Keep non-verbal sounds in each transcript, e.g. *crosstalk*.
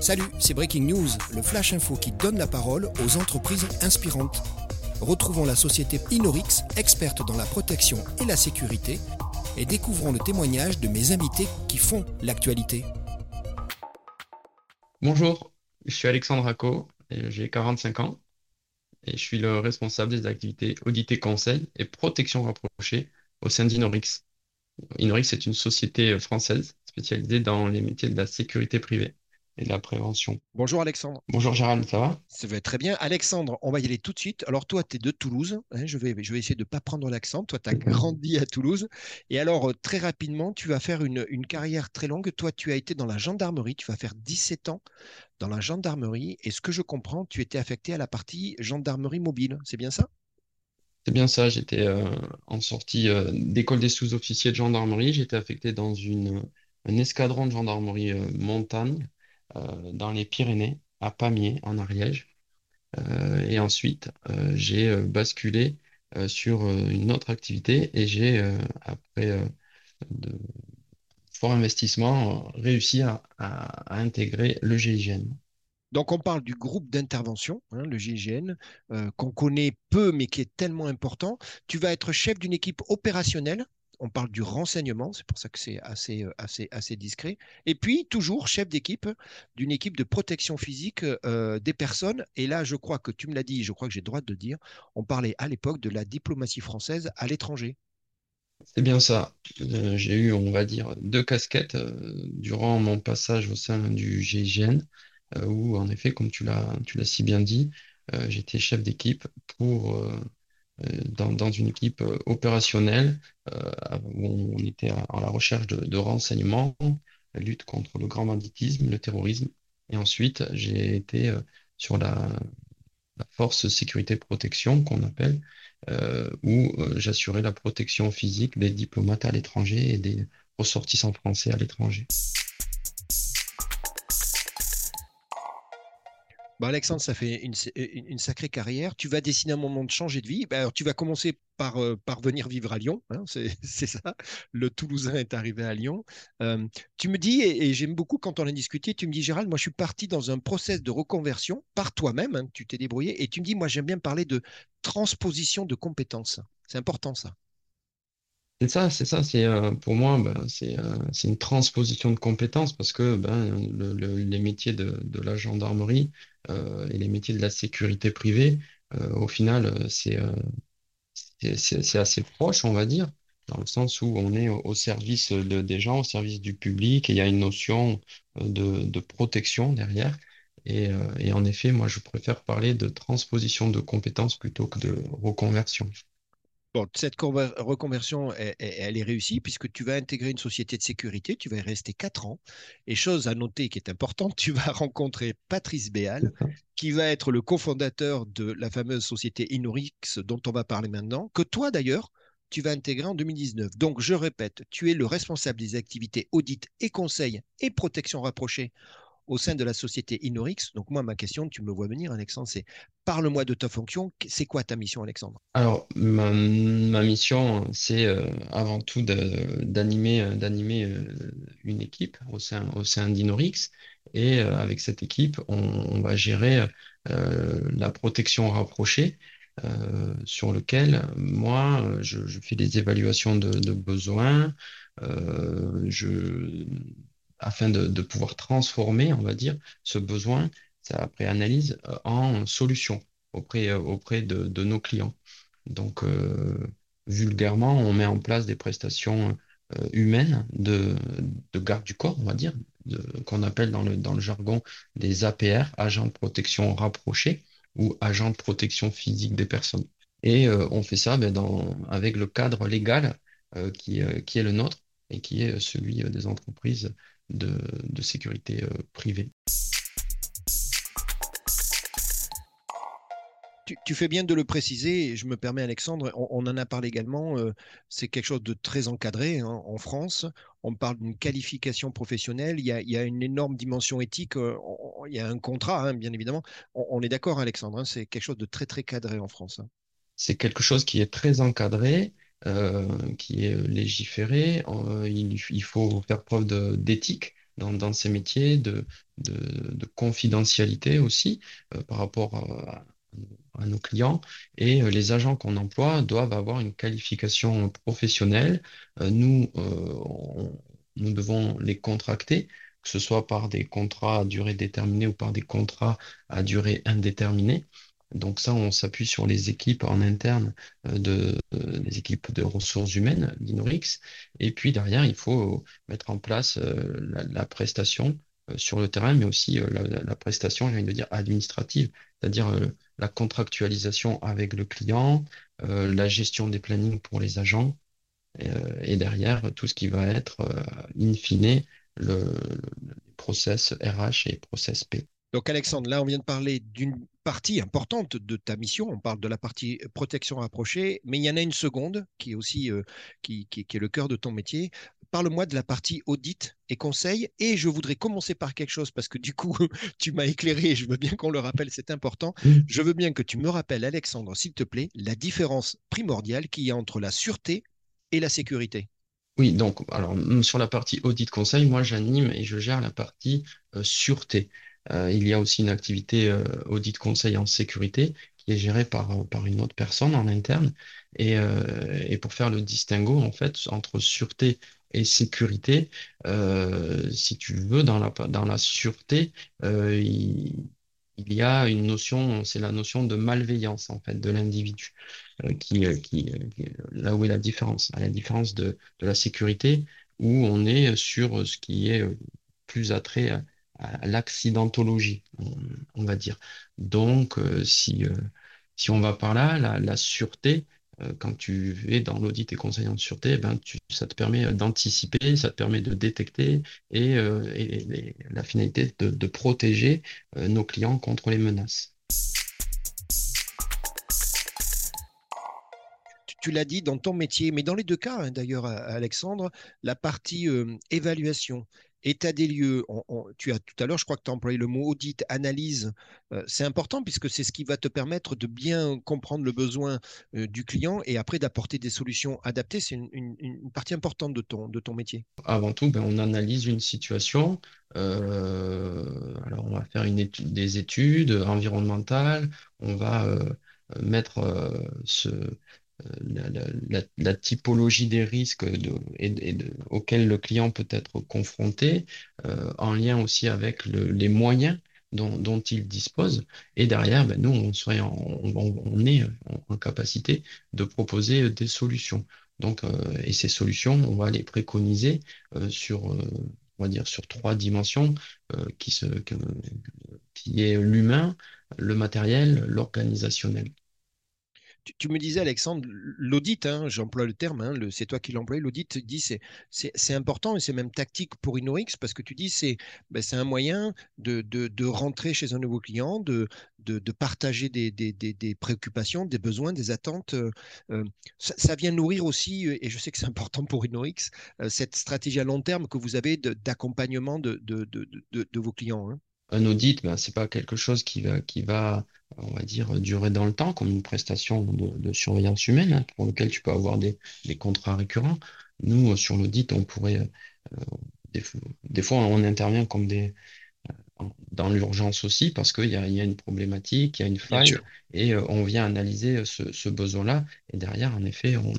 Salut, c'est Breaking News, le flash info qui donne la parole aux entreprises inspirantes. Retrouvons la société Inorix, experte dans la protection et la sécurité, et découvrons le témoignage de mes invités qui font l'actualité. Bonjour, je suis Alexandre Racco, j'ai 45 ans et je suis le responsable des activités audit et conseil et protection rapprochée au sein d'Inorix. Inorix est une société française spécialisée dans les métiers de la sécurité privée et de la prévention. Bonjour Alexandre. Bonjour Gérald, ça va? Ça va très bien. Alexandre, on va y aller tout de suite. Alors toi, tu es de Toulouse. Hein, je, vais, je vais essayer de ne pas prendre l'accent. Toi, tu as grandi à Toulouse. Et alors, euh, très rapidement, tu vas faire une, une, carrière très longue. Toi, tu as été dans la gendarmerie. Tu vas faire 17 ans dans la gendarmerie. Et ce que je comprends, tu étais affecté à la partie gendarmerie mobile. C'est bien ça? C'est bien ça, j'étais euh, en sortie euh, d'école des sous-officiers de gendarmerie, j'étais affecté dans une, un escadron de gendarmerie montagne dans les Pyrénées, à Pamiers, en Ariège. Euh, et ensuite, euh, j'ai basculé sur une autre activité et j'ai, après de fort investissement, réussi à, intégrer le GIGN. Donc on parle du groupe d'intervention, hein, le GIGN, qu'on connaît peu mais qui est tellement important. Tu vas être chef d'une équipe opérationnelle on parle du renseignement, c'est pour ça que c'est assez, euh, assez discret. Et puis, toujours chef d'équipe d'une équipe de protection physique euh, des personnes. Et là, je crois que tu me l'as dit, je crois que j'ai le droit de le dire, on parlait à l'époque de la diplomatie française à l'étranger. C'est bien ça. Euh, j'ai eu, on va dire, deux casquettes durant mon passage au sein du GIGN, où, en effet, comme tu l'as si bien dit, j'étais chef d'équipe pour euh, dans, une équipe euh, opérationnelle euh, où on était en la recherche de, renseignements, la lutte contre le grand banditisme, le terrorisme. Et ensuite, j'ai été sur la, force sécurité protection qu'on appelle, où j'assurais la protection physique des diplomates à l'étranger et des ressortissants français à l'étranger. Bah, Alexandre, ça fait une, sacrée carrière. Tu vas décider un moment de changer de vie. Bah, alors, tu vas commencer par, euh, venir vivre à Lyon. Hein, *laughs* c'est ça. Le Toulousain est arrivé à Lyon. Tu me dis, et, j'aime beaucoup quand on a discuté, tu me dis, Gérald, moi, je suis parti dans un process de reconversion par toi-même. Hein, tu t'es débrouillé. Et tu me dis, moi, j'aime bien parler de transposition de compétences. C'est important, ça. C'est ça, c'est ça. C'est euh, pour moi, ben, euh, c'est une transposition de compétences parce que ben, les métiers de, la gendarmerie et les métiers de la sécurité privée, au final, c'est c'est assez proche, on va dire, dans le sens où on est au, service des gens, au service du public, et il y a une notion de, protection derrière. Et en effet, moi, je préfère parler de transposition de compétences plutôt que de reconversion cette reconversion, elle, est réussie puisque tu vas intégrer une société de sécurité, tu vas y rester quatre ans. Et chose à noter qui est importante, tu vas *laughs* rencontrer Patrice Béal, qui va être le cofondateur de la fameuse société Inorix dont on va parler maintenant, que toi d'ailleurs, tu vas intégrer en 2019. Donc, je répète, tu es le responsable des activités audit et conseil et protection rapprochée au sein de la société Inorix. Donc moi, ma question, tu me vois venir, Alexandre, c'est parle-moi de ta fonction. C'est quoi ta mission, Alexandre? Alors, ma, mission, c'est euh, avant tout d'animer euh, euh, une équipe au sein, au sein d'Inorix. Et avec cette équipe, on, va gérer la protection rapprochée. sur lequel moi je, fais des évaluations de, de besoins, je afin de, pouvoir transformer, on va dire, ce besoin, après analyse, euh, en solution auprès, euh, de, nos clients. Donc, euh, vulgairement, on met en place des prestations humaines de, garde du corps, on va dire, qu'on appelle dans le, jargon des APR, agents de protection rapprochés ou agents de protection physique des personnes. Et on fait ça ben, avec le cadre légal qui est le nôtre et qui est celui des entreprises de, sécurité euh, privée. Tu, fais bien de le préciser, je me permets Alexandre, on, en a parlé également, euh, c'est quelque chose de très encadré hein, en France, on parle d'une qualification professionnelle, il y, a, une énorme dimension éthique, euh, il y a un contrat hein, bien évidemment, on, est d'accord Alexandre, hein, c'est quelque chose de très très cadré en France. C'est quelque chose qui est très encadré, euh, qui est légiféré. Euh, il, faut faire preuve d'éthique dans, ces métiers, de, de, confidentialité aussi par rapport à, nos clients et euh, les agents qu'on emploie doivent avoir une qualification professionnelle. Euh, nous, euh, nous devons les contracter, que ce soit par des contrats à durée déterminée ou par des contrats à durée indéterminée. Donc ça, on s'appuie sur les équipes en interne de les équipes de ressources humaines d'Inorix. Et puis derrière, il faut mettre en place la, prestation sur le terrain, mais aussi la, la prestation, j'ai envie de dire, administrative, c'est-à-dire la contractualisation avec le client, euh, la gestion des plannings pour les agents, euh, et derrière tout ce qui va être, euh, in fine, le, le, process RH et process P. Donc Alexandre, là on vient de parler d'une partie importante de ta mission, on parle de la partie protection rapprochée, mais il y en a une seconde qui est aussi qui, qui, qui, est le cœur de ton métier, parle-moi de la partie audit et conseil. Et je voudrais commencer par quelque chose parce que du coup, *laughs* tu m'as éclairé. Je veux bien qu'on le rappelle, c'est important. Je veux bien que tu me rappelles, Alexandre, s'il te plaît, la différence primordiale qu'il y a entre la sûreté et la sécurité. Oui, donc, alors, sur la partie audit conseil, moi, j'anime et je gère la partie euh, sûreté. Euh, il y a aussi une activité euh, audit conseil en sécurité qui est gérée par, par une autre personne en interne. Et, et pour faire le distinguo, en fait, entre sûreté et sécurité. Euh, si tu veux, dans la, sûreté, euh, il, y a une notion, c'est la notion de malveillance en fait de l'individu, euh, qui, qui, là où est la différence, à la différence de, de la sécurité, où on est sur ce qui est plus attrait l'accidentologie, on, va dire. Donc, si, si on va par là, la, sûreté, euh, quand tu es dans l'audit et conseil en sûreté, eh ben, ça te permet d'anticiper, ça te permet de détecter et, euh, la finalité de, protéger euh, nos clients contre les menaces. tu l'as dit dans ton métier, mais dans les deux cas, hein, d'ailleurs, Alexandre, la partie évaluation, état des lieux, tu as tout à l'heure, je crois que tu as employé le mot audit, analyse, euh, c'est important puisque c'est ce qui va te permettre de bien comprendre le besoin euh, du client et après d'apporter des solutions adaptées. C'est une, partie importante de ton, de ton métier. Avant tout, ben, on analyse une situation. Euh, alors, on va faire des études environnementales, on va mettre ce la, typologie des risques et, auxquels le client peut être confronté, euh, en lien aussi avec les moyens dont, il dispose. Et derrière, ben, nous, on, serait on, est en, capacité de proposer des solutions. Donc, euh, et ces solutions, on va les préconiser euh, sur, on va dire, sur trois dimensions qui, se, qui est l'humain, le matériel, l'organisationnel tu, me disais, Alexandre, l'audit, hein, j'emploie le terme, hein, c'est toi qui l'emploies, l'audit, dit c'est, c'est, important et c'est même tactique pour InnoX parce que tu dis c'est, ben, c'est un moyen de, rentrer chez un nouveau client, de, de, partager des, préoccupations, des besoins, des attentes. Euh, euh, ça, vient nourrir aussi, euh, et je sais que c'est important pour InnoX, cette stratégie à long terme que vous avez d'accompagnement de, de, vos clients. Hein. Un audit, ben, ce n'est pas quelque chose qui va, qui va on va dire, durer dans le temps, comme une prestation de, surveillance humaine, hein, pour lequel tu peux avoir des, contrats récurrents. Nous, sur l'audit, on pourrait, euh, des, fois, on intervient comme des, euh, dans l'urgence aussi, parce qu'il y a, y a, une problématique, il y a une faille, et euh, on vient analyser ce, besoin-là, et derrière, en effet, on,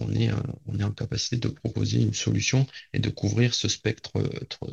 on est, on est en capacité de proposer une solution et de couvrir ce spectre,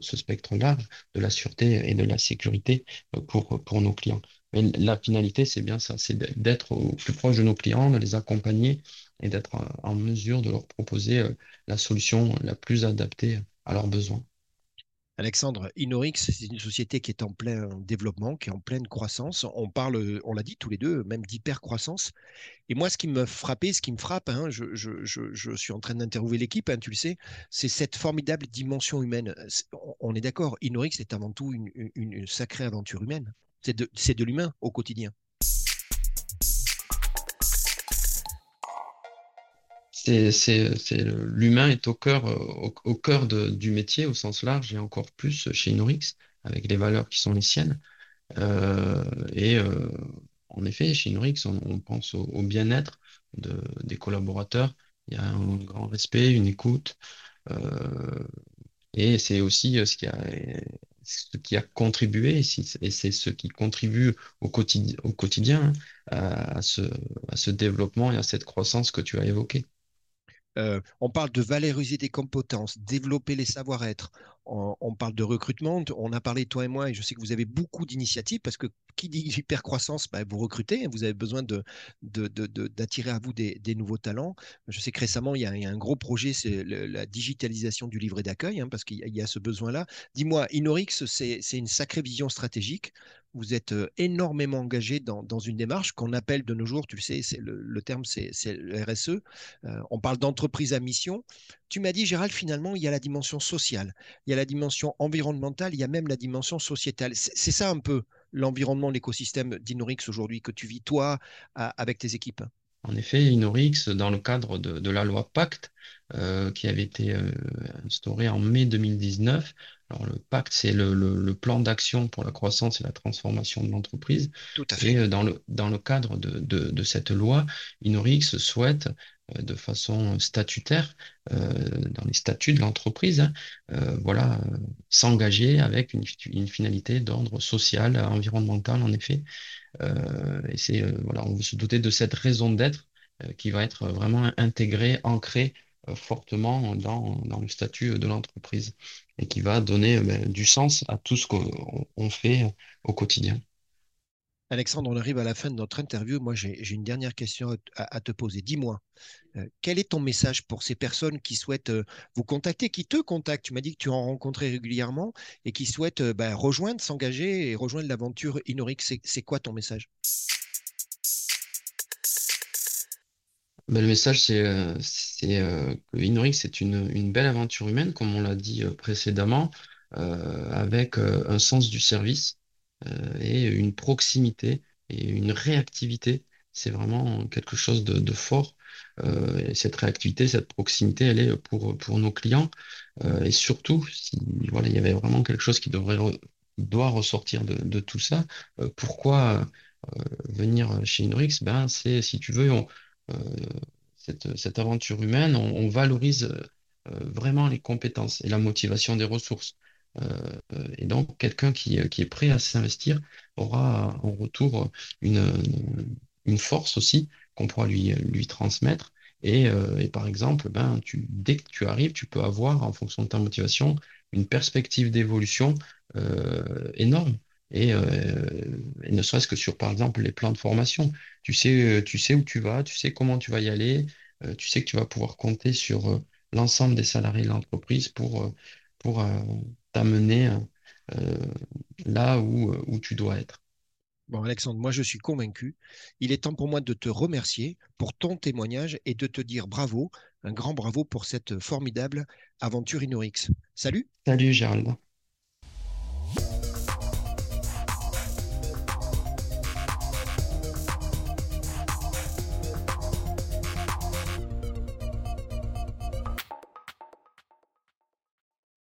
ce spectre large de la sûreté et de la sécurité pour, pour nos clients. Mais la finalité, c'est bien ça, c'est d'être au plus proche de nos clients, de les accompagner et d'être en mesure de leur proposer euh, la solution la plus adaptée à leurs besoins. Alexandre, Inorix, c'est une société qui est en plein développement, qui est en pleine croissance. On parle, on l'a dit tous les deux, même d'hyper-croissance. Et moi, ce qui me frappait, ce qui me frappe, hein, je, suis en train d'interviewer l'équipe, hein, tu le sais, c'est cette formidable dimension humaine. On est d'accord, Inorix est avant tout une sacrée aventure humaine. C'est de, l'humain au quotidien. L'humain est au cœur, au, cœur du métier au sens large et encore plus chez Inorix avec les valeurs qui sont les siennes. Euh, et euh, en effet, chez Inorix, on, pense au, bien-être des collaborateurs. Il y a un grand respect, une écoute, euh, Et c'est aussi ce qui a, ce qui a contribué, et c'est ce qui contribue au quotidien, au quotidien hein, à, ce, à ce développement et à cette croissance que tu as évoquée. Euh, on parle de valoriser des compétences, développer les savoir-être. On, parle de recrutement. On a parlé, toi et moi, et je sais que vous avez beaucoup d'initiatives parce que qui dit hypercroissance, bah, vous recrutez, hein, vous avez besoin d'attirer à vous des, nouveaux talents. Je sais que récemment, il y a, un gros projet, c'est la digitalisation du livret d'accueil, hein, parce qu'il y, a ce besoin-là. Dis-moi, Inorix, c'est une sacrée vision stratégique vous êtes énormément engagé dans, une démarche qu'on appelle de nos jours, tu le sais, le, terme c'est le RSE. on parle d'entreprise à mission. Tu m'as dit, Gérald, finalement, il y a la dimension sociale, il y a la dimension environnementale, il y a même la dimension sociétale. C'est ça un peu l'environnement, l'écosystème d'Inorix aujourd'hui que tu vis, toi, avec tes équipes? En effet, Inorix, dans le cadre de, la loi Pacte, qui avait été instaurée en mai 2019, alors, le pacte, c'est le, plan d'action pour la croissance et la transformation de l'entreprise. Tout à fait. Et euh, dans le, dans le cadre de, cette loi, Inorix souhaite, euh, de façon statutaire, euh, dans les statuts de l'entreprise, hein, voilà, s'engager avec une, finalité d'ordre social, environnemental, en effet. et c'est, voilà, on veut se doter de cette raison d'être qui va être vraiment intégrée, ancrée fortement dans, le statut de l'entreprise et qui va donner euh, ben, du sens à tout ce qu'on fait au quotidien. Alexandre, on arrive à la fin de notre interview. Moi, j'ai une dernière question à, te poser. Dis-moi, euh, quel est ton message pour ces personnes qui souhaitent euh, vous contacter, qui te contactent? Tu m'as dit que tu en rencontrais régulièrement et qui souhaitent ben, rejoindre, s'engager et rejoindre l'aventure Inorix. C'est quoi ton message? Ben, Le message, c'est que Inorix, c'est une, belle aventure humaine, comme on l'a dit précédemment, avec un sens du service et une proximité et une réactivité. C'est vraiment quelque chose de, fort. et cette réactivité, cette proximité, elle est pour, pour nos clients. et surtout, si voilà, il y avait vraiment quelque chose qui devrait doit ressortir de, tout ça, pourquoi venir chez Inorix Ben, c'est, si tu veux, cette, aventure humaine, on, valorise euh, vraiment les compétences et la motivation des ressources. Euh, et donc, quelqu'un qui, est prêt à s'investir aura en retour une, une force aussi qu'on pourra lui, lui transmettre. Et, euh, par exemple, ben, tu, dès que tu arrives, tu peux avoir, en fonction de ta motivation, une perspective d'évolution énorme. Et, ne serait-ce que sur, par exemple, les plans de formation. Tu sais, tu sais où tu vas, tu sais comment tu vas y aller, tu sais que tu vas pouvoir compter sur l'ensemble des salariés de l'entreprise pour, pour t'amener là où, où tu dois être. Bon, Alexandre, moi je suis convaincu. Il est temps pour moi de te remercier pour ton témoignage et de te dire bravo, un grand bravo pour cette formidable aventure Inorix. Salut. Salut Gérald.